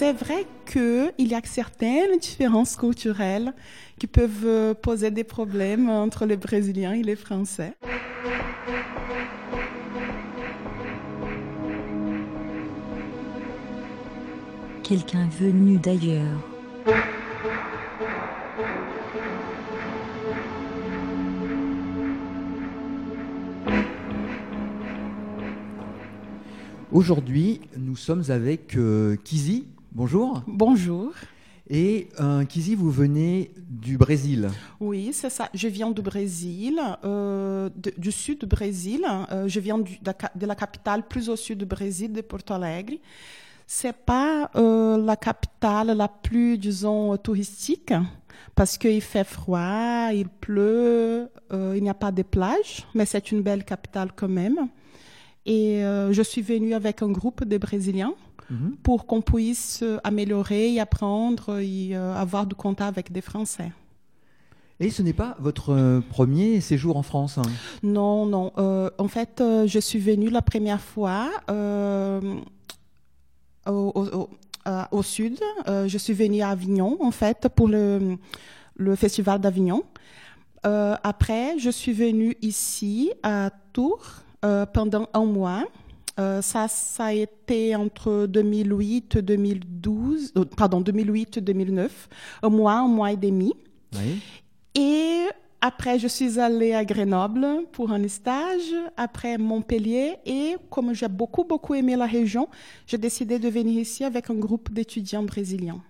C'est vrai qu'il y a certaines différences culturelles qui peuvent euh, poser des problèmes entre les Brésiliens et les Français. Quelqu'un venu d'ailleurs. Aujourd'hui, nous sommes avec euh, Kizi. Bonjour. Bonjour. Et euh, Kizi, vous venez du Brésil. Oui, c'est ça. Je viens du Brésil, euh, de- du sud du Brésil. Euh, je viens du- de, de la capitale plus au sud du Brésil, de Porto Alegre. C'est pas euh, la capitale la plus, disons, touristique, parce qu'il fait froid, il pleut, il n'y a pas de plage, mais c'est une belle capitale quand même. Et je suis venue avec un groupe de Brésiliens Mhm. pour qu'on puisse améliorer et apprendre et euh, avoir du contact avec des Français. Et ce n'est pas votre euh, premier séjour en France. hein? Non, non. euh, en fait, euh, je suis venue la première fois euh, au, au- au- au sud. Je suis venue à Avignon, en fait, pour le, le festival d'Avignon. Après, je suis venue ici à Tours pendant un mois. Euh, ça, ça a été entre 2008 et 2012, euh, pardon, 2008 et 2009, un mois, un mois et demi. Oui. Et après, je suis allée à Grenoble pour un stage, après Montpellier. Et comme j'ai beaucoup, beaucoup aimé la région, j'ai décidé de venir ici avec un groupe d'étudiants brésiliens.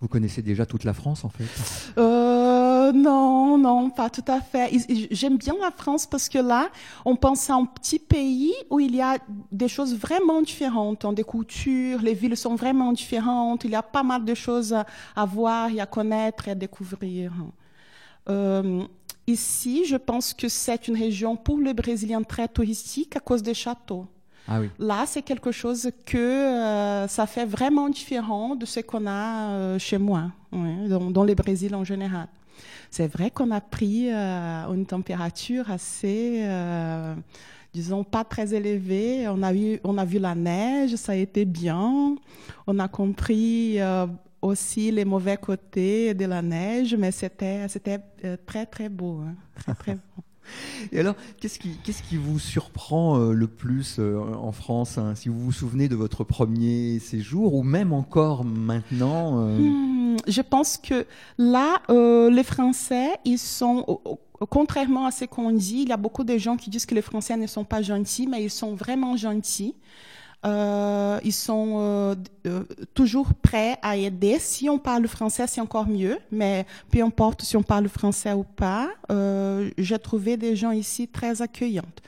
Vous connaissez déjà toute la France, en fait? Euh, non, non, pas tout à fait. J'aime bien la France parce que là, on pense à un petit pays où il y a des choses vraiment différentes, hein, des cultures, les villes sont vraiment différentes, il y a pas mal de choses à, voir et à connaître et à découvrir. Euh, ici, je pense que c'est une région pour les Brésiliens très touristique à cause des châteaux. Ah oui. Là, c'est quelque chose que euh, ça fait vraiment différent de ce qu'on a euh, chez moi, dans, dans le Brésil en général. C'est vrai qu'on a pris euh, une température assez, euh, disons, pas très élevée. On a, eu, on a vu la neige, ça a été bien. On a compris euh, aussi les mauvais côtés de la neige, mais c'était c'était très, très beau. hein, Très, très beau. Et alors, qu'est-ce qui, qu'est-ce qui vous surprend euh, le plus euh, en France hein, Si vous vous souvenez de votre premier séjour, ou même encore maintenant euh, Hmm, je pense que là, euh, les Français, ils sont, contrairement à ce qu'on dit, il y a beaucoup de gens qui disent que les Français ne sont pas gentils, mais ils sont vraiment gentils. Euh, ils sont euh, euh, toujours prêts à aider. Si on parle français, c'est encore mieux, mais peu importe si on parle français ou pas, euh, j'ai trouvé des gens ici très accueillantes.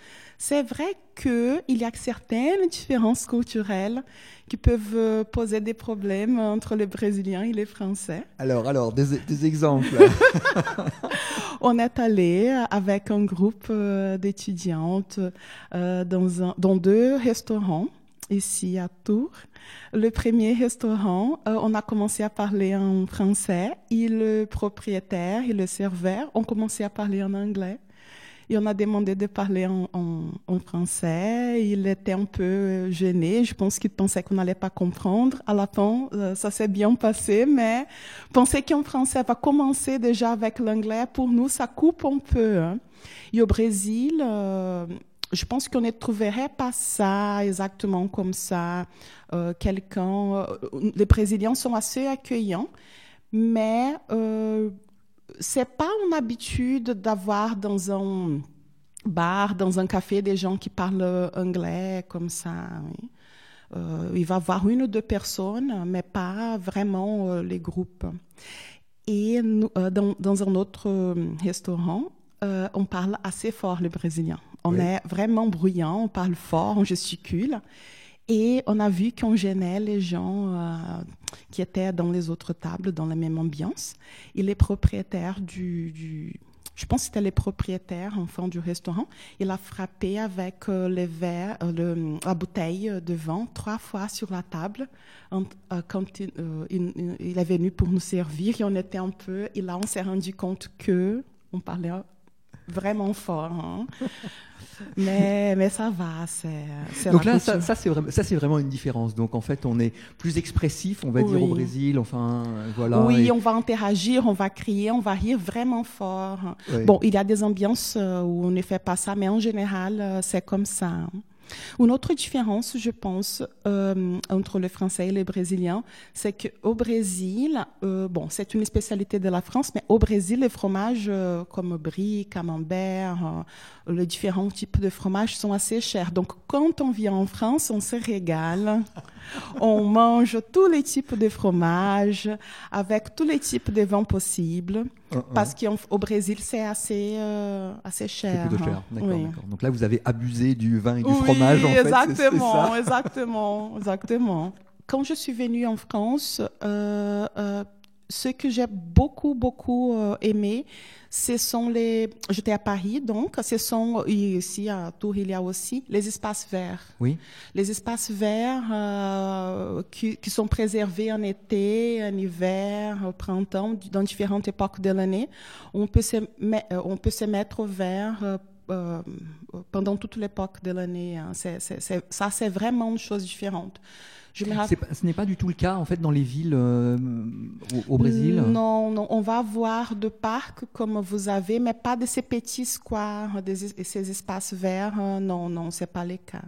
C'est vrai qu'il y a certaines différences culturelles qui peuvent euh, poser des problèmes entre les Brésiliens et les Français. Alors, alors, des, des exemples. On est allé avec un groupe euh, d'étudiantes euh, dans, un- dans deux restaurants ici à Tours. Le premier restaurant, euh, on a commencé à parler en français et le propriétaire et le serveur ont commencé à parler en anglais. Et on a demandé de parler en, français. Il était un peu gêné. Je pense qu'il pensait qu'on n'allait pas comprendre. À la fin, euh, ça s'est bien passé, mais penser qu'en français va commencer déjà avec l'anglais, pour nous, ça coupe un peu. hein. Et au Brésil, euh, je pense qu'on ne trouverait pas ça exactement comme ça. Euh, Quelqu'un, les Brésiliens sont assez accueillants, mais c'est pas une habitude d'avoir dans un bar, dans un café, des gens qui parlent anglais comme ça. oui. Euh, il va y avoir une ou deux personnes, mais pas vraiment euh, les groupes. Et euh, dans, dans un autre restaurant, on parle assez fort le brésilien. On Oui. est vraiment bruyant, on parle fort, on gesticule. Et on a vu qu'on gênait les gens euh, qui étaient dans les autres tables, dans la même ambiance. Et les propriétaires du, du- je pense que c'était les propriétaires enfin du restaurant, il a frappé avec euh, les euh, la bouteille de vin trois fois sur la table euh, quand il est venu pour nous servir. Et on était un peu, et là on s'est rendu compte que on parlait vraiment fort. hein. mais, mais ça va, c'est Donc là, ça, c'est vraiment, une différence. Donc en fait, on est plus expressif, on va dire, au. Brésil. Enfin, voilà. oui, Et- on va interagir, on va crier, on va rire vraiment fort. Bon, il y a des ambiances euh, où on ne fait pas ça, mais en général, euh, c'est comme ça. Une autre différence, je pense, euh, entre le français et le brésilien, c'est qu'au Brésil, euh, bon, c'est une spécialité de la France, mais au Brésil, les fromages euh, comme brie, camembert, les différents types de fromages sont assez chers. Donc, quand on vient en France, on se régale. on mange tous les types de fromages, avec tous les types de vins possibles. Hein. Parce qu'au Brésil, c'est assez, euh, assez cher. plutôt cher. D'accord, Oui. d'accord. Donc là, vous avez abusé du vin et du Oui, fromage, en fait. exactement, ça exactement, exactement. Quand je suis venue en France, euh, euh, ce que j'ai beaucoup, beaucoup euh, aimé, ce sont les. J'étais à Paris, donc, ce sont, et ici à Tours, il y a aussi les espaces verts. Oui. Les espaces verts euh, qui, qui sont préservés en été, en hiver, au printemps, dans différentes époques de l'année. On, peut se met- euh, on peut se mettre au vert euh, euh, pendant toute l'époque de l'année. hein. Ça, c'est vraiment une chose différente. Je me rappelle. C'est pas- ce n'est pas du tout le cas, en fait, dans les villes euh, au, au Brésil? Non, non, on va avoir de parcs comme vous avez, mais pas de ces petits squares, des, ces espaces verts. euh, Non, non, c'est pas le cas.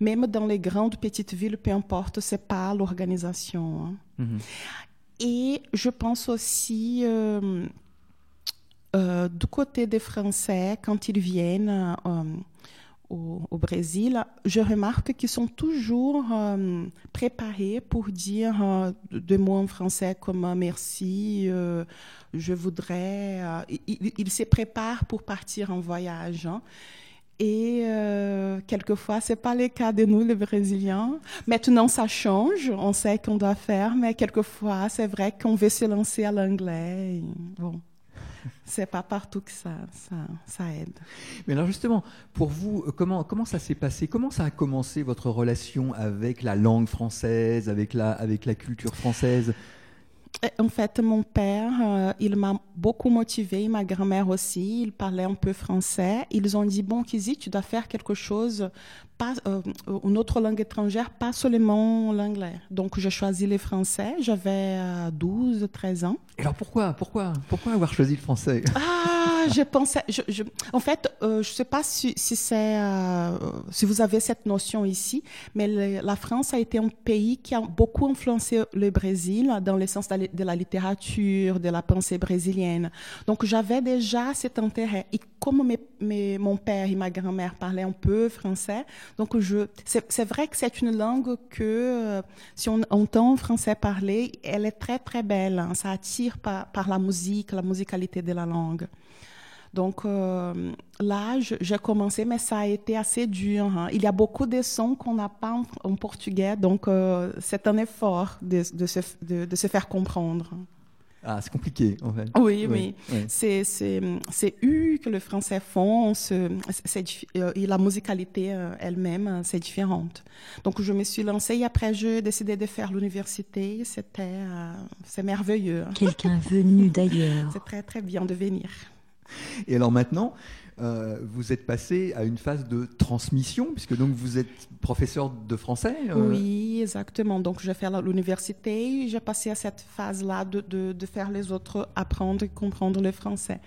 Même dans les grandes petites villes, peu importe, c'est pas l'organisation. hein. Mhm. Et je pense aussi euh, euh, du côté des Français, quand ils viennent au, Brésil, je remarque qu'ils sont toujours euh, préparés pour dire euh, des mots en français comme euh, merci, euh, je voudrais. ils, se préparent pour partir en voyage. hein. Et quelquefois, c'est pas le cas de nous, les Brésiliens. Maintenant, ça change. On sait qu'on doit faire, mais quelquefois, c'est vrai qu'on veut se lancer à l'anglais. Bon, c'est pas partout que ça, ça, ça aide. Mais alors justement, pour vous, euh, comment, comment ça s'est passé? Comment ça a commencé votre relation avec la langue française, avec la, avec la culture française? En fait, mon père, euh, il m'a beaucoup motivée, ma grand-mère aussi, il parlait un peu français. Ils ont dit, bon, Kizzy, tu dois faire quelque chose, pas, euh, une autre langue étrangère, pas seulement l'anglais. Donc, j'ai choisi le français, j'avais euh, 12, 13 ans. Et alors pourquoi, pourquoi, pourquoi avoir choisi le français? Ah, je pensais. En fait, euh, je ne sais pas euh, si vous avez cette notion ici, mais la France a été un pays qui a beaucoup influencé le Brésil dans le sens de la, littérature, de la pensée brésilienne. Donc, j'avais déjà cet intérêt. Et comme mon père et ma grand-mère parlaient un peu français, donc c'est, vrai que c'est une langue que, euh, si on entend français parler, elle est très très belle. hein. Ça attire par la musique, la musicalité de la langue. Donc euh, là, j'ai commencé, mais ça a été assez dur. hein. Il y a beaucoup de sons qu'on n'a pas en, en portugais, donc euh, c'est un effort de, de se, de- de se faire comprendre. Ah, c'est compliqué en fait. Oui, oui. oui. C'est, c'est, c'est U que le français font, euh, et la musicalité elle-même, c'est différente. Donc, je me suis lancée et après, j'ai décidé de faire l'université. C'était, euh, c'est merveilleux. Quelqu'un venu d'ailleurs. C'est très, très bien de venir. Et alors maintenant, euh, vous êtes passé à une phase de transmission, puisque donc vous êtes professeur de français. euh, Oui, exactement. Donc, j'ai fait l'université j'ai passé à cette phase-là de, de faire les autres apprendre et comprendre le français.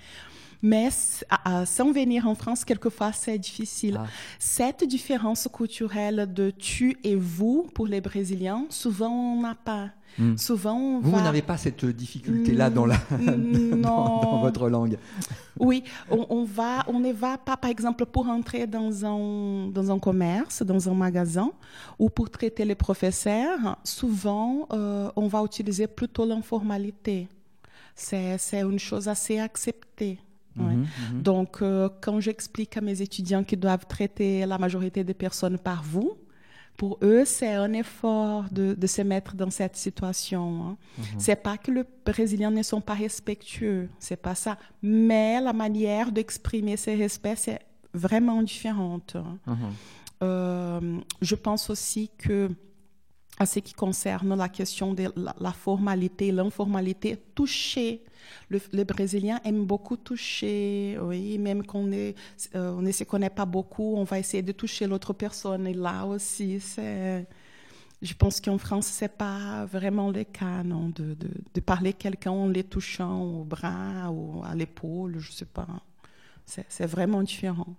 Mais s- à- à- sans venir en France, quelquefois, c'est difficile. Ah. Cette différence culturelle de tu et vous pour les Brésiliens, souvent on n'a pas. Hmm. Souvent on Vous, va... vous n'avez pas cette difficulté-là dans, la, Mm, dans, votre langue. Oui, on, on va, on ne va pas, par exemple, pour entrer dans un, dans un commerce, dans un magasin, ou pour traiter les professeurs, souvent, euh, on va utiliser plutôt l'informalité. C'est une chose assez acceptée. Ouais. Mhm, mhm. Donc, euh, quand j'explique à mes étudiants qu'ils doivent traiter la majorité des personnes par vous, pour eux, c'est un effort de, de se mettre dans cette situation. hein. C'est pas que les Brésiliens ne sont pas respectueux, c'est pas ça. Mais la manière d'exprimer ces respects, c'est vraiment différente. hein. Mhm. Euh, je pense aussi que à ce qui concerne la question de la, la formalité, l'informalité, toucher. Le, les Brésiliens aiment beaucoup toucher, oui, même qu'on euh, on ne se connaît pas beaucoup, on va essayer de toucher l'autre personne. Et là aussi, je pense qu'en France, c'est pas vraiment le cas, non, de, de, de parler quelqu'un en les touchant au bras ou à l'épaule, je sais pas. C'est vraiment différent.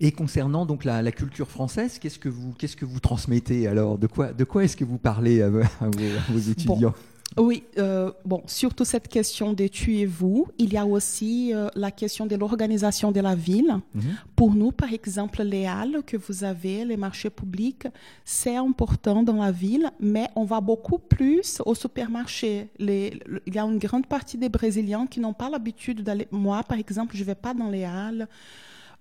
Et concernant donc la, la culture française, qu'est-ce que vous qu'est-ce que vous transmettez alors? De quoi de quoi est-ce que vous parlez à, vos, à étudiants bon. Oui, euh, bon, surtout cette question de tu et vous. Il y a aussi euh, la question de l'organisation de la ville. -hmm. Pour nous, par exemple, les halles que vous avez, les marchés publics, c'est important dans la ville, mais on va beaucoup plus au supermarché. Les, il y a une grande partie des Brésiliens qui n'ont pas l'habitude d'aller. Moi, par exemple, je ne vais pas dans les halles.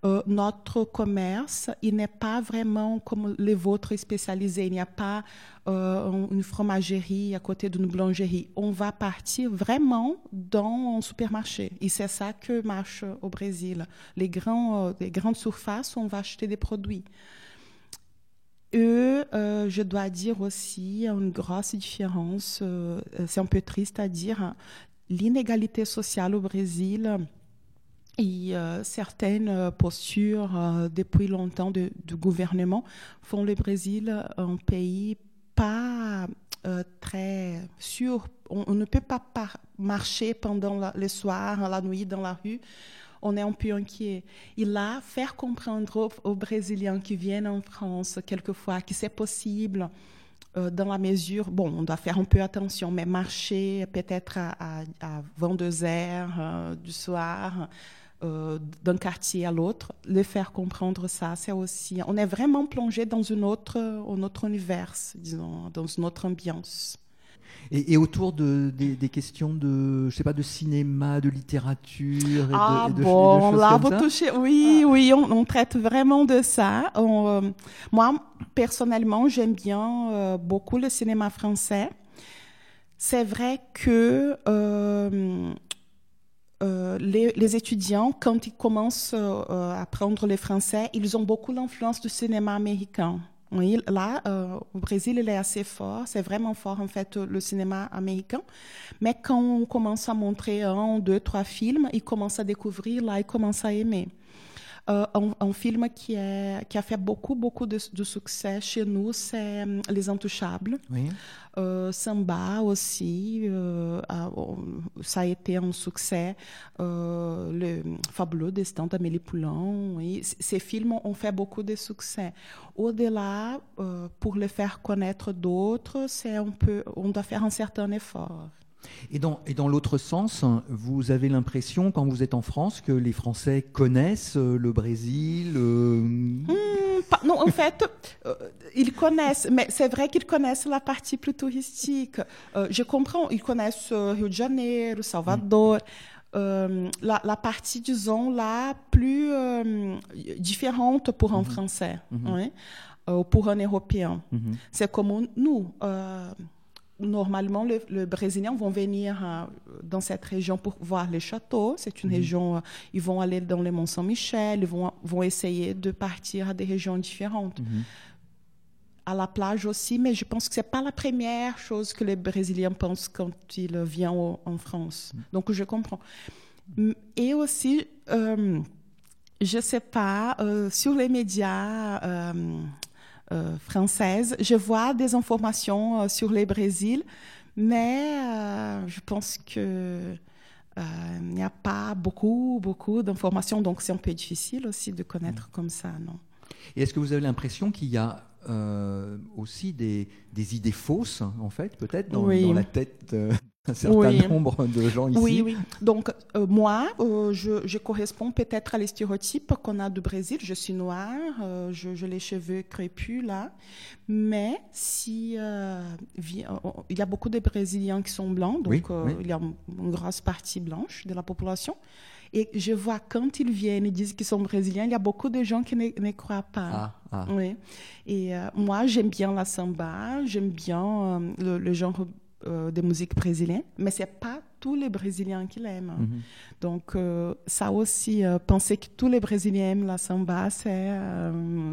Euh, notre commerce, il n'est pas vraiment comme les vôtres spécialisés. Il n'y a pas euh, une fromagerie à côté d'une boulangerie. On va partir vraiment dans un supermarché. Et c'est ça que marche au Brésil. Les, euh, grandes surfaces, on va acheter des produits. Et je dois dire aussi une grosse différence, c'est un peu triste à dire, l'inégalité sociale au Brésil et euh, certaines postures euh, depuis longtemps du gouvernement font le Brésil un pays pas euh, très sûr. On, ne peut pas marcher pendant le soir, la nuit dans la rue. On est un peu inquiet. Et là, faire comprendre aux, Brésiliens qui viennent en France quelquefois que c'est possible euh, dans la mesure, bon, on doit faire un peu attention, mais marcher peut-être à, à, à 22 heures euh, du soir, euh, d'un quartier à l'autre, les faire comprendre ça, c'est aussi. On est vraiment plongé dans une autre, un autre univers, disons, dans une autre ambiance. Et, et autour de, des, des, questions de, je sais pas, de cinéma, de littérature. Et ah de, et de, bon, et de là, vous touchez. Oui, ah. oui, on, on, traite vraiment de ça. On, euh, moi, personnellement, j'aime bien euh, beaucoup le cinéma français. C'est vrai que euh, euh, les, étudiants, quand ils commencent euh, à apprendre le français, ils ont beaucoup l'influence du cinéma américain. Là, euh, au Brésil, il est assez fort. C'est vraiment fort, en fait, le cinéma américain. Mais quand on commence à montrer un, deux, trois films, ils commencent à découvrir, là, ils commencent à aimer. Euh, un, film qui, a fait beaucoup, beaucoup de, de succès chez nous, c'est hum, Les Intouchables. Oui. Euh, Samba aussi, euh, a, ça a été un succès. Euh, le Fabuleux Destin d'Amélie Poulain. Oui. Ces films ont fait beaucoup de succès. Au-delà, pour les faire connaître d'autres, c'est un peu, on doit faire un certain effort. Et dans, et dans l'autre sens, vous avez l'impression, quand vous êtes en France, que les Français connaissent le Brésil euh... mmh, pas, Non, en fait, euh, ils connaissent, mais c'est vrai qu'ils connaissent la partie plus touristique. Euh, je comprends, ils connaissent Rio de Janeiro, Salvador. Mmh. Euh, la, la, partie, disons, là, plus euh, différente pour un mmh. Français, mmh. Oui, ou pour un Européen. C'est comme nous normalement, les, les, Brésiliens vont venir euh, dans cette région pour voir les châteaux. C'est une mmh. région, euh, ils vont aller dans le Mont Saint-Michel, ils vont, vont essayer de partir à des régions différentes. Mmh. À la plage aussi, mais je pense que ce n'est pas la première chose que les Brésiliens pensent quand ils viennent au, en France. Mmh. Donc, je comprends. Et aussi, euh, je ne sais pas, euh, sur les médias, euh, euh, française. Je vois des informations euh, sur le Brésil, mais euh, je pense que il n'y a pas beaucoup, beaucoup d'informations, donc c'est un peu difficile aussi de connaître mmh. comme ça, non. Et est-ce que vous avez l'impression qu'il y a euh, aussi des, des, idées fausses, en fait, peut-être, dans, oui. dans, la tête euh, d'un certain oui. nombre de gens ici. Oui, oui. Donc, euh, moi, euh, je, je, corresponds peut-être à les stéréotypes qu'on a du Brésil. Je suis noire, euh, j'ai les cheveux crépus, là. Mais si il y a beaucoup de Brésiliens qui sont blancs, donc oui, il y a une grosse partie blanche de la population. Et je vois quand ils viennent et disent qu'ils sont brésiliens, il y a beaucoup de gens qui ne, ne croient pas. Ah, ah. Oui. Et euh, moi, j'aime bien la samba, j'aime bien euh, le, le, genre euh, de musique brésilienne, mais c'est pas tous les Brésiliens qui l'aiment. -hmm. Donc, euh, ça aussi, euh, penser que tous les Brésiliens aiment la samba, c'est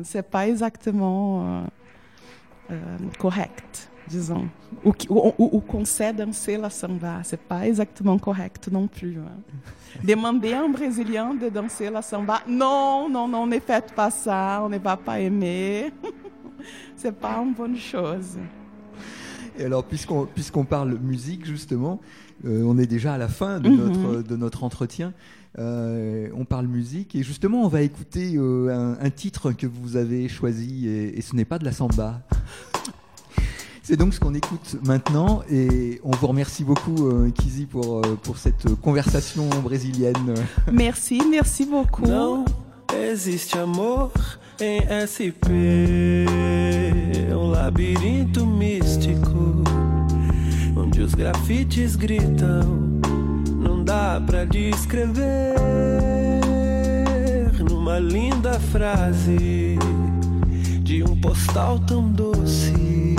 c'est pas exactement correct. disons. Ou, ou, ou, ou qu'on sait danser la samba, c'est pas exactement correct non plus. Hein. Demander à un Brésilien de danser la samba, non, non, non, ne faites pas ça, on ne va pas aimer. c'est pas une bonne chose. Et alors, puisqu'on puisqu'on parle musique, justement, euh, on est déjà à la fin de, notre, de notre entretien. Euh, on parle musique et justement, on va écouter euh, un, un, titre que vous avez choisi et, et ce n'est pas de la samba. C'est donc ce qu'on écoute maintenant et on vous remercie beaucoup, euh, Kizi, pour, euh, pour cette conversation brésilienne. Merci, merci beaucoup. Não existe amor em SP, um labirinto místico, onde os grafites gritam, não dá pra descrever numa linda frase de um postal tão doce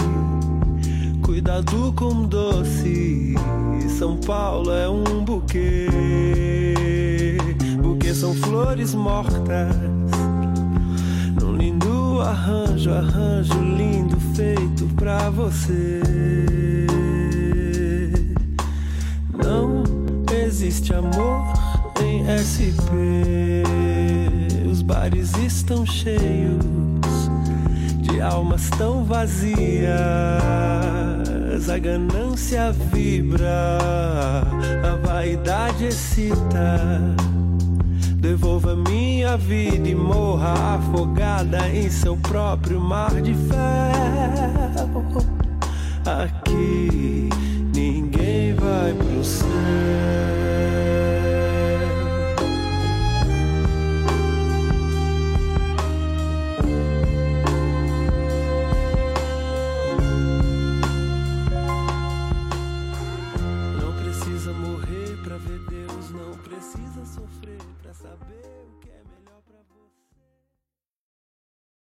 cuidado com doce. São Paulo é um buquê. Buquê são flores mortas. Num lindo arranjo, arranjo lindo feito pra você. Não existe amor em SP. Os bares estão cheios de almas tão vazias. A ganância vibra, a vaidade excita. Devolva minha vida e morra afogada em seu próprio mar de ferro. Aqui closer.